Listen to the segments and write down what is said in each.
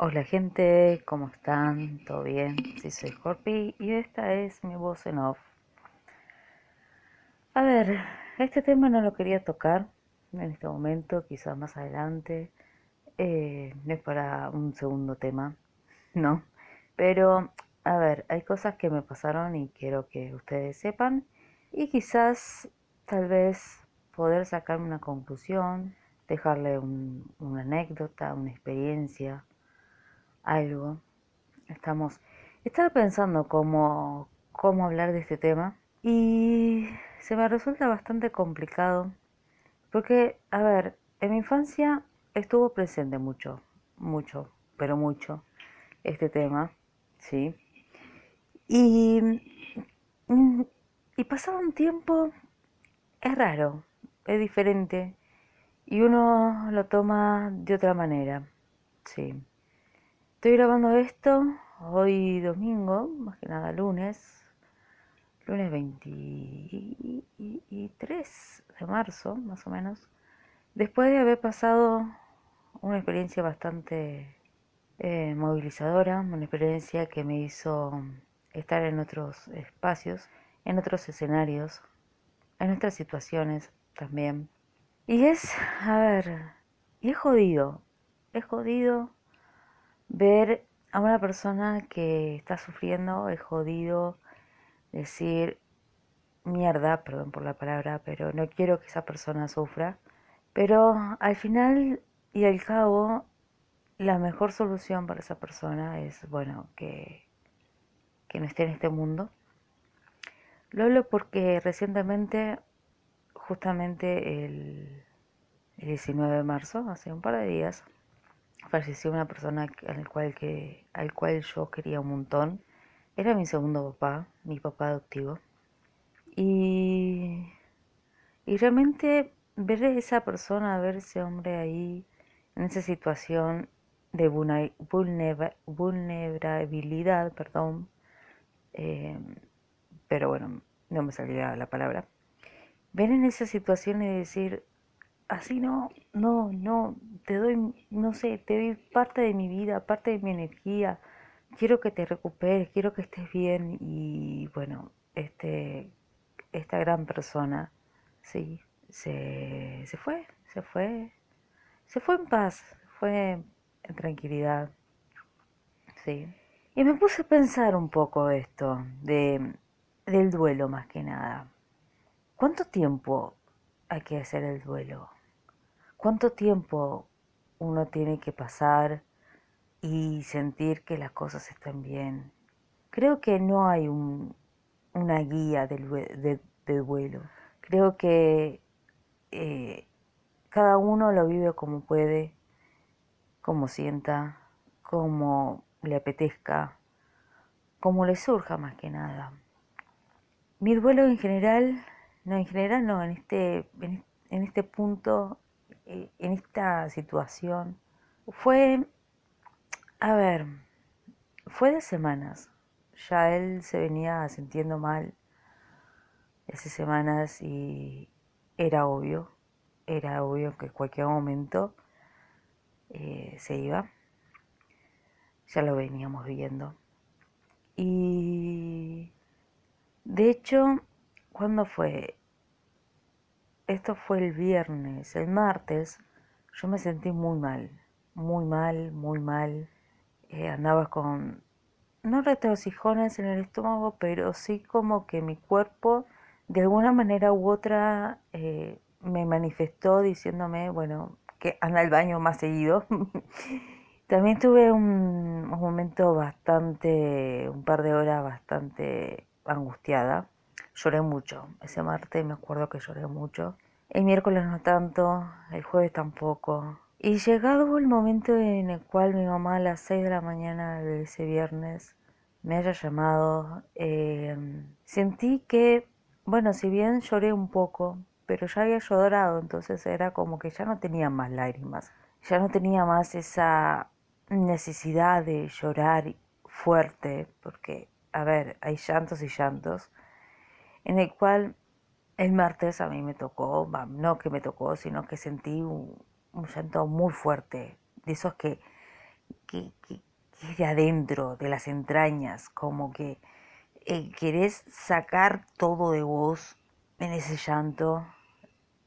Hola gente, ¿cómo están? ¿Todo bien? Sí, soy Scorpi y esta es mi voz en off. A ver, este tema no lo quería tocar en este momento, quizás más adelante. Eh, no es para un segundo tema, ¿no? Pero, a ver, hay cosas que me pasaron y quiero que ustedes sepan y quizás, tal vez, poder sacarme una conclusión, dejarle una anécdota, una experiencia algo. Estamos. Estaba pensando cómo, cómo hablar de este tema y se me resulta bastante complicado porque, a ver, en mi infancia estuvo presente mucho, mucho, pero mucho este tema, ¿sí? Y, y pasado un tiempo es raro, es diferente y uno lo toma de otra manera, ¿sí? Estoy grabando esto hoy domingo, más que nada lunes, lunes 23 de marzo, más o menos, después de haber pasado una experiencia bastante eh, movilizadora, una experiencia que me hizo estar en otros espacios, en otros escenarios, en otras situaciones también. Y es, a ver, y es jodido, es jodido ver a una persona que está sufriendo es jodido decir mierda, perdón por la palabra, pero no quiero que esa persona sufra. Pero al final y al cabo, la mejor solución para esa persona es, bueno, que, que no esté en este mundo. Lo hablo porque recientemente, justamente el, el 19 de marzo, hace un par de días, falleció una persona al cual, que, al cual yo quería un montón. Era mi segundo papá, mi papá adoptivo. Y, y realmente ver esa persona, ver ese hombre ahí, en esa situación de vulnerabilidad, perdón, eh, pero bueno, no me salía la palabra, ver en esa situación y decir, así no, no, no, te doy, no sé, te doy parte de mi vida, parte de mi energía, quiero que te recuperes, quiero que estés bien y bueno, este, esta gran persona, sí, se, se fue, se fue, se fue en paz, fue en tranquilidad, sí. Y me puse a pensar un poco esto, de, del duelo más que nada. ¿Cuánto tiempo hay que hacer el duelo? ¿Cuánto tiempo uno tiene que pasar y sentir que las cosas están bien? Creo que no hay una guía del, de, duelo. Creo que eh, cada uno lo vive como puede, como sienta, como le apetezca, como le surja más que nada. Mi duelo en general, no en general no, en este, en este punto en esta situación fue, a ver, fue de semanas. Ya él se venía sintiendo mal esas semanas y era obvio, era obvio que en cualquier momento eh, se iba. Ya lo veníamos viendo. Y de hecho, cuando fue? Esto fue el viernes, el martes, yo me sentí muy mal, muy mal, muy mal. Eh, andaba con, no retrocijones en el estómago, pero sí como que mi cuerpo, de alguna manera u otra, eh, me manifestó diciéndome, bueno, que anda al baño más seguido. También tuve un momento bastante, un par de horas bastante angustiada lloré mucho. Ese martes me acuerdo que lloré mucho. El miércoles no tanto, el jueves tampoco. Y llegado el momento en el cual mi mamá a las 6 de la mañana de ese viernes me haya llamado, em, sentí que, bueno, si bien lloré un poco, pero ya había llorado, entonces era como que ya no tenía más lágrimas, ya no tenía más esa necesidad de llorar fuerte, porque, a ver, hay llantos y llantos, en el cual el martes a mí me tocó, no que me tocó, sino que sentí un, llanto muy fuerte, de esos que que, que, de adentro, de las entrañas, como que eh, querés sacar todo de vos en ese llanto,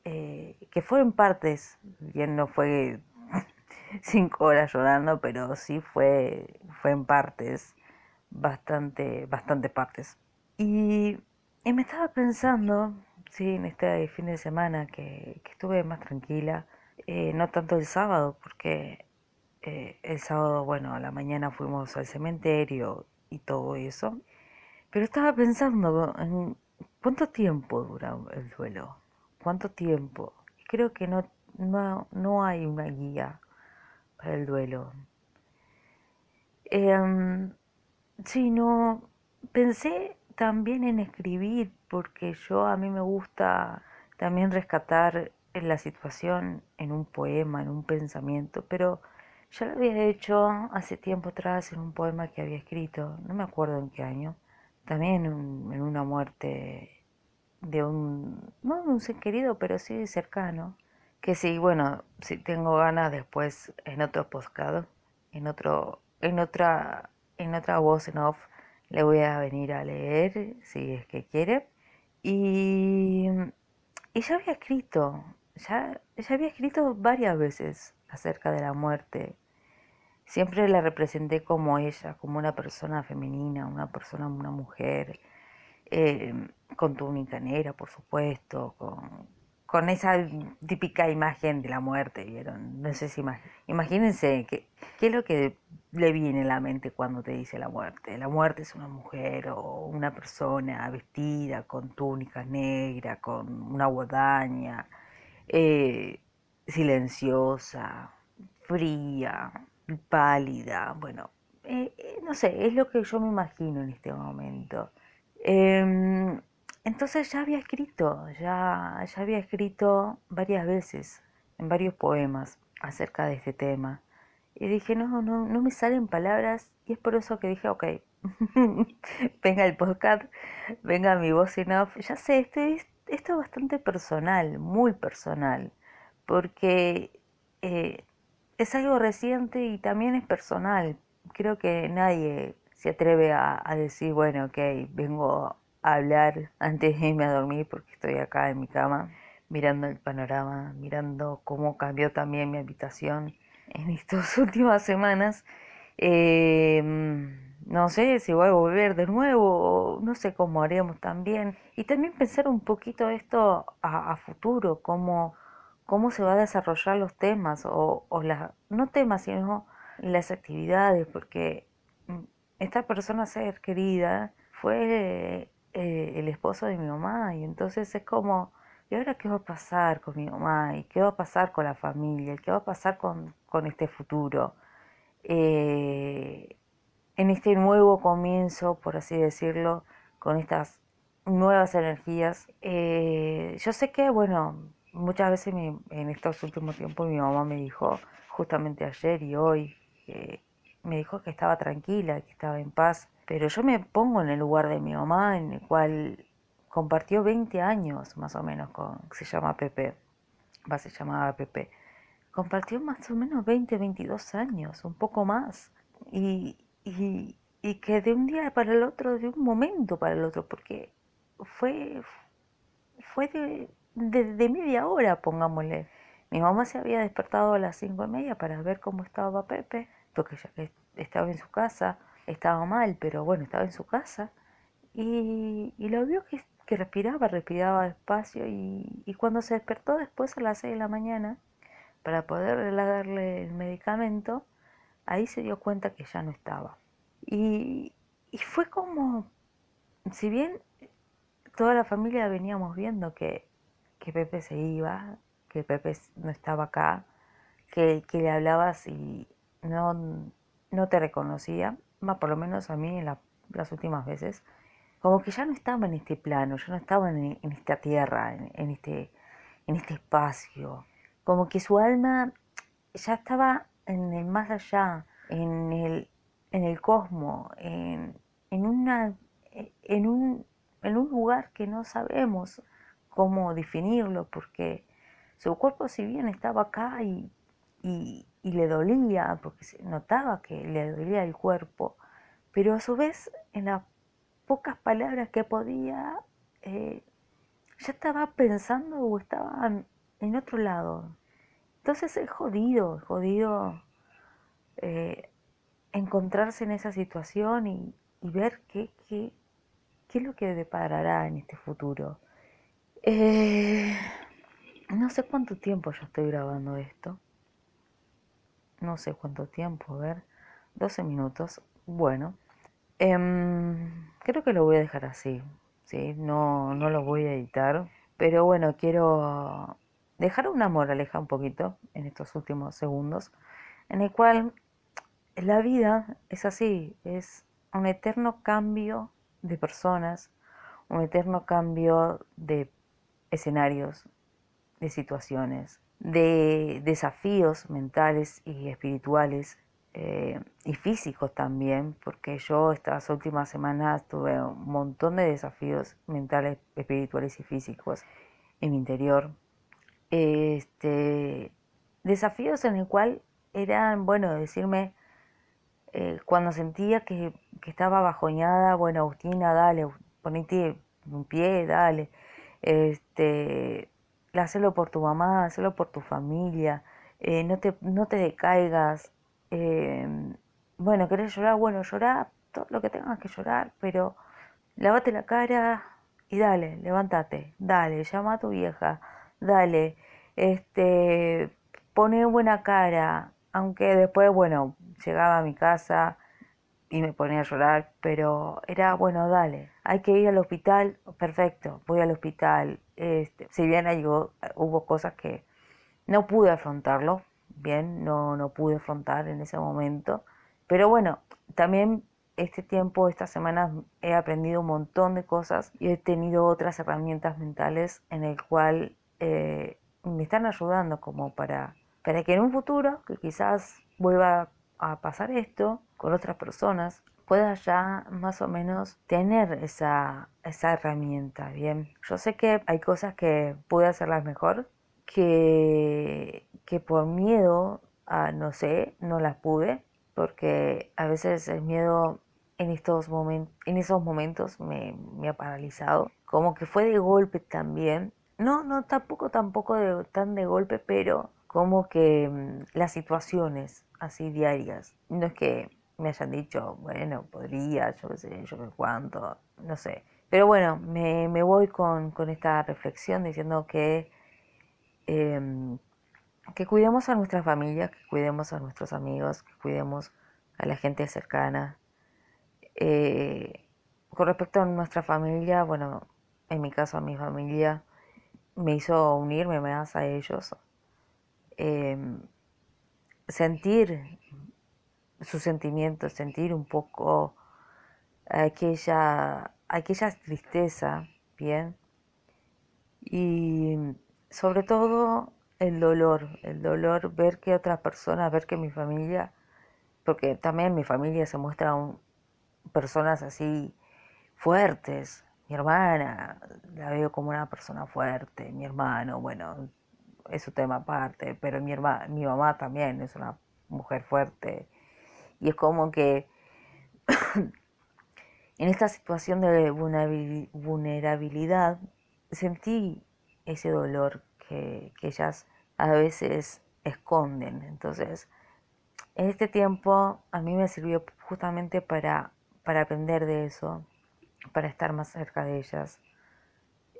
eh, que fue en partes, bien no fue cinco horas llorando, pero sí fue, fue en partes, bastante, bastante partes. Y, y me estaba pensando, sí, en este fin de semana que, que estuve más tranquila, eh, no tanto el sábado, porque eh, el sábado, bueno, a la mañana fuimos al cementerio y todo eso, pero estaba pensando en cuánto tiempo dura el duelo, cuánto tiempo. Creo que no, no, no hay una guía para el duelo. Eh, sí, no, pensé también en escribir, porque yo a mí me gusta también rescatar la situación en un poema, en un pensamiento, pero ya lo había hecho hace tiempo atrás en un poema que había escrito, no me acuerdo en qué año, también en, una muerte de un, no de un ser querido, pero sí cercano, que sí, bueno, si tengo ganas después en otro podcast, en otro, en otra, en otra voz en off, le voy a venir a leer si es que quiere. Y, y había escrito, ya, ya había escrito varias veces acerca de la muerte. Siempre la representé como ella, como una persona femenina, una persona, una mujer, eh, con túnica negra, por supuesto, con, con esa típica imagen de la muerte, ¿vieron? No sé si imagínense qué, qué es lo que le viene a la mente cuando te dice la muerte. La muerte es una mujer o una persona vestida con túnica negra, con una guadaña, eh, silenciosa, fría, pálida. Bueno, eh, eh, no sé, es lo que yo me imagino en este momento. Em, entonces ya había escrito, ya, ya había escrito varias veces, en varios poemas, acerca de este tema. Y dije, no, no, no me salen palabras y es por eso que dije, ok, venga el podcast, venga mi voz en off. Ya sé, esto es, esto es bastante personal, muy personal, porque eh, es algo reciente y también es personal. Creo que nadie se atreve a, a decir, bueno, ok, vengo hablar antes de irme a dormir porque estoy acá en mi cama mirando el panorama, mirando cómo cambió también mi habitación en estas últimas semanas. Em, no sé si voy a volver de nuevo, no sé cómo haremos también. Y también pensar un poquito esto a, futuro, cómo, cómo se va a desarrollar los temas, o, o las, no temas, sino las actividades, porque esta persona ser querida fue eh, el esposo de mi mamá y entonces es como, ¿y ahora qué va a pasar con mi mamá? ¿Y qué va a pasar con la familia? ¿Y qué va a pasar con, con este futuro? Eh, en este nuevo comienzo, por así decirlo, con estas nuevas energías. Eh, yo sé que, bueno, muchas veces en estos últimos tiempos mi mamá me dijo, justamente ayer y hoy, me dijo que estaba tranquila, que estaba en paz, pero yo me pongo en el lugar de mi mamá, en el cual compartió 20 años más o menos con, se llama Pepe, va, se llamaba Pepe, compartió más o menos 20, 22 años, un poco más, y, y, y que de un día para el otro, de un momento para el otro, porque fue, fue de, de, media hora, pongámosle. Mi mamá se había despertado a las cinco y media para ver cómo estaba Pepe, porque ya estaba en su casa, estaba mal, pero bueno, estaba en su casa y, lo vio que, que, respiraba, respiraba despacio y, y, cuando se despertó después a las 6 de la mañana para poder darle el medicamento, ahí se dio cuenta que ya no estaba. Y, y fue como, si bien toda la familia veníamos viendo que, que Pepe se iba, que Pepe no estaba acá, que, que le hablabas y no, no te reconocía, más por lo menos a mí en las últimas veces, como que ya no estaba en este plano, ya no estaba en, esta tierra, en, este, en este espacio, como que su alma ya estaba en el más allá, en el, en el cosmos, en, en, una, en, un, en un lugar que no sabemos cómo definirlo, porque su cuerpo si bien estaba acá y y, le dolía, porque se notaba que le dolía el cuerpo, pero a su vez en las pocas palabras que podía, eh, ya estaba pensando o estaba en otro lado. Entonces es jodido, es jodido eh, encontrarse en esa situación y, ver qué, qué, qué, es lo que deparará en este futuro. Eh, no sé cuánto tiempo ya estoy grabando esto. No sé cuánto tiempo, a ver, 12 minutos. Bueno, em, creo que lo voy a dejar así, ¿sí? No, no lo voy a editar. Pero bueno, quiero dejar una moraleja un poquito en estos últimos segundos, en el cual la vida es así, es un eterno cambio de personas, un eterno cambio de escenarios, de situaciones, de desafíos mentales y espirituales eh, y físicos también, porque yo estas últimas semanas tuve un montón de desafíos mentales, espirituales y físicos en mi interior. Este, desafíos en el cual eran, bueno, decirme, eh, cuando sentía que, estaba bajoñada, bueno, Agustina, dale, ponete un pie, dale, este, hacelo por tu mamá, hacelo por tu familia, eh, no, te, no te decaigas, eh, bueno, querés llorar, bueno, llorar todo lo que tengas que llorar, pero lavate la cara y dale, levántate, dale, llama a tu vieja, dale, este, pone buena cara, aunque después, bueno, llegaba a mi casa y me ponía a llorar, pero era, bueno, dale, hay que ir al hospital, perfecto, voy al hospital. Este, si bien hubo cosas que no pude afrontarlo, bien, no, no pude afrontar en ese momento, pero bueno, también este tiempo, estas semanas, he aprendido un montón de cosas y he tenido otras herramientas mentales en el cual eh, me están ayudando como para, para que en un futuro, que quizás vuelva a pasar esto con otras personas, pueda ya más o menos tener esa, esa herramienta, ¿bien? Yo sé que hay cosas que pude hacerlas mejor, que, que por miedo a, no sé, no las pude, porque a veces el miedo en estos momentos, en esos momentos me, me, ha paralizado, como que fue de golpe también. No, no, tampoco, tampoco de, tan de golpe, pero como que mm, las situaciones así diarias. No es que me hayan dicho, bueno, podría, yo qué sé, yo qué cuánto, no sé. Pero bueno, me, me voy con, con, esta reflexión diciendo que, em, que cuidemos a nuestra familia, que cuidemos a nuestros amigos, que cuidemos a la gente cercana. Eh, con respecto a nuestra familia, bueno, en mi caso a mi familia, me hizo unirme más a ellos. Em, sentir sus sentimientos, sentir un poco aquella, aquella tristeza, ¿bien? Y sobre todo el dolor, el dolor, ver que otras personas, ver que mi familia, porque también mi familia se muestra personas así fuertes, mi hermana la veo como una persona fuerte, mi hermano, bueno, es su tema aparte, pero mi, hermana, mi mamá también es una mujer fuerte. Y es como que en esta situación de vulnerabilidad sentí ese dolor que, que ellas a veces esconden. Entonces, en este tiempo a mí me sirvió justamente para, para aprender de eso, para estar más cerca de ellas.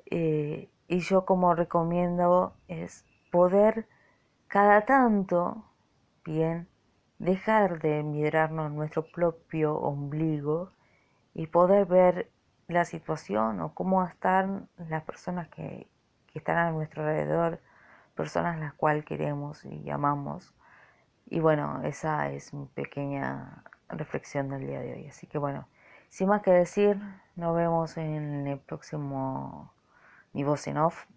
Eh, y yo como recomiendo es poder cada tanto, bien, dejar de mirarnos nuestro propio ombligo y poder ver la situación o cómo están las personas que, que están a nuestro alrededor, personas las cuales queremos y amamos. Y bueno, esa es mi pequeña reflexión del día de hoy. Así que bueno, sin más que decir, nos vemos en el próximo Mi Voz en Off,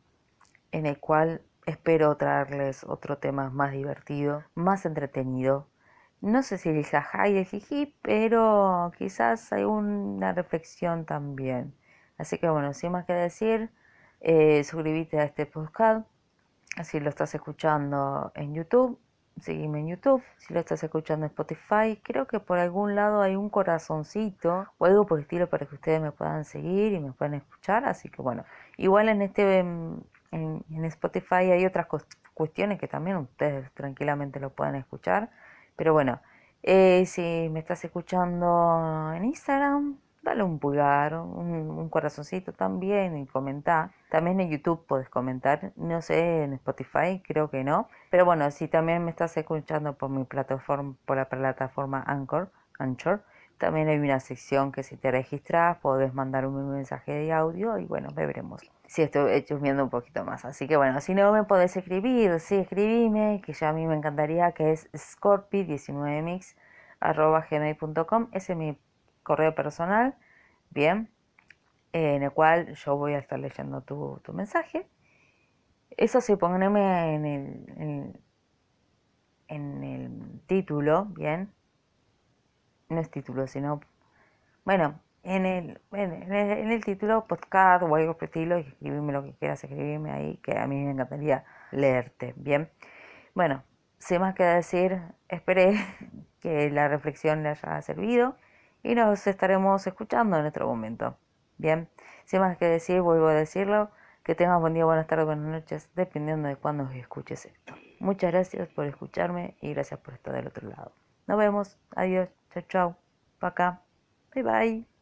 en el cual Espero traerles otro tema más divertido, más entretenido. No sé si el jaja y el jiji, pero quizás hay una reflexión también. Así que bueno, sin más que decir, eh, suscríbete a este podcast, si lo estás escuchando en YouTube, seguime en YouTube. Si lo estás escuchando en Spotify, creo que por algún lado hay un corazoncito o algo por el estilo para que ustedes me puedan seguir y me puedan escuchar. Así que bueno, igual en este en, en Spotify hay otras cuestiones que también ustedes tranquilamente lo pueden escuchar. Pero bueno, eh, si me estás escuchando en Instagram, dale un pulgar, un, corazoncito también y comenta. También en YouTube puedes comentar, no sé, en Spotify creo que no. Pero bueno, si también me estás escuchando por mi plataforma, por la plataforma Anchor, Anchor, también hay una sección que si te registras podés mandar un mensaje de audio y bueno, veremos si estoy viendo un poquito más. Así que bueno, si no me podés escribir, sí, escribime, que ya a mí me encantaría, que es scorpi19mix gmail.com, ese es mi correo personal, bien, en el cual yo voy a estar leyendo tu, mensaje. Eso sí, poneme en el, en, el título, bien, no es título, sino, bueno, en el, en el, título podcast o algo por estilo, y escribirme lo que quieras escribirme ahí, que a mí me encantaría leerte, bien. Bueno, sin más que decir, esperé que la reflexión le haya servido y nos estaremos escuchando en otro momento. Bien, sin más que decir, vuelvo a decirlo, que tengas buen día, buenas tardes, buenas noches, dependiendo de cuándo escuches esto. Muchas gracias por escucharme y gracias por estar del otro lado. Nos vemos, adiós, chao, chao, pa' acá, bye bye.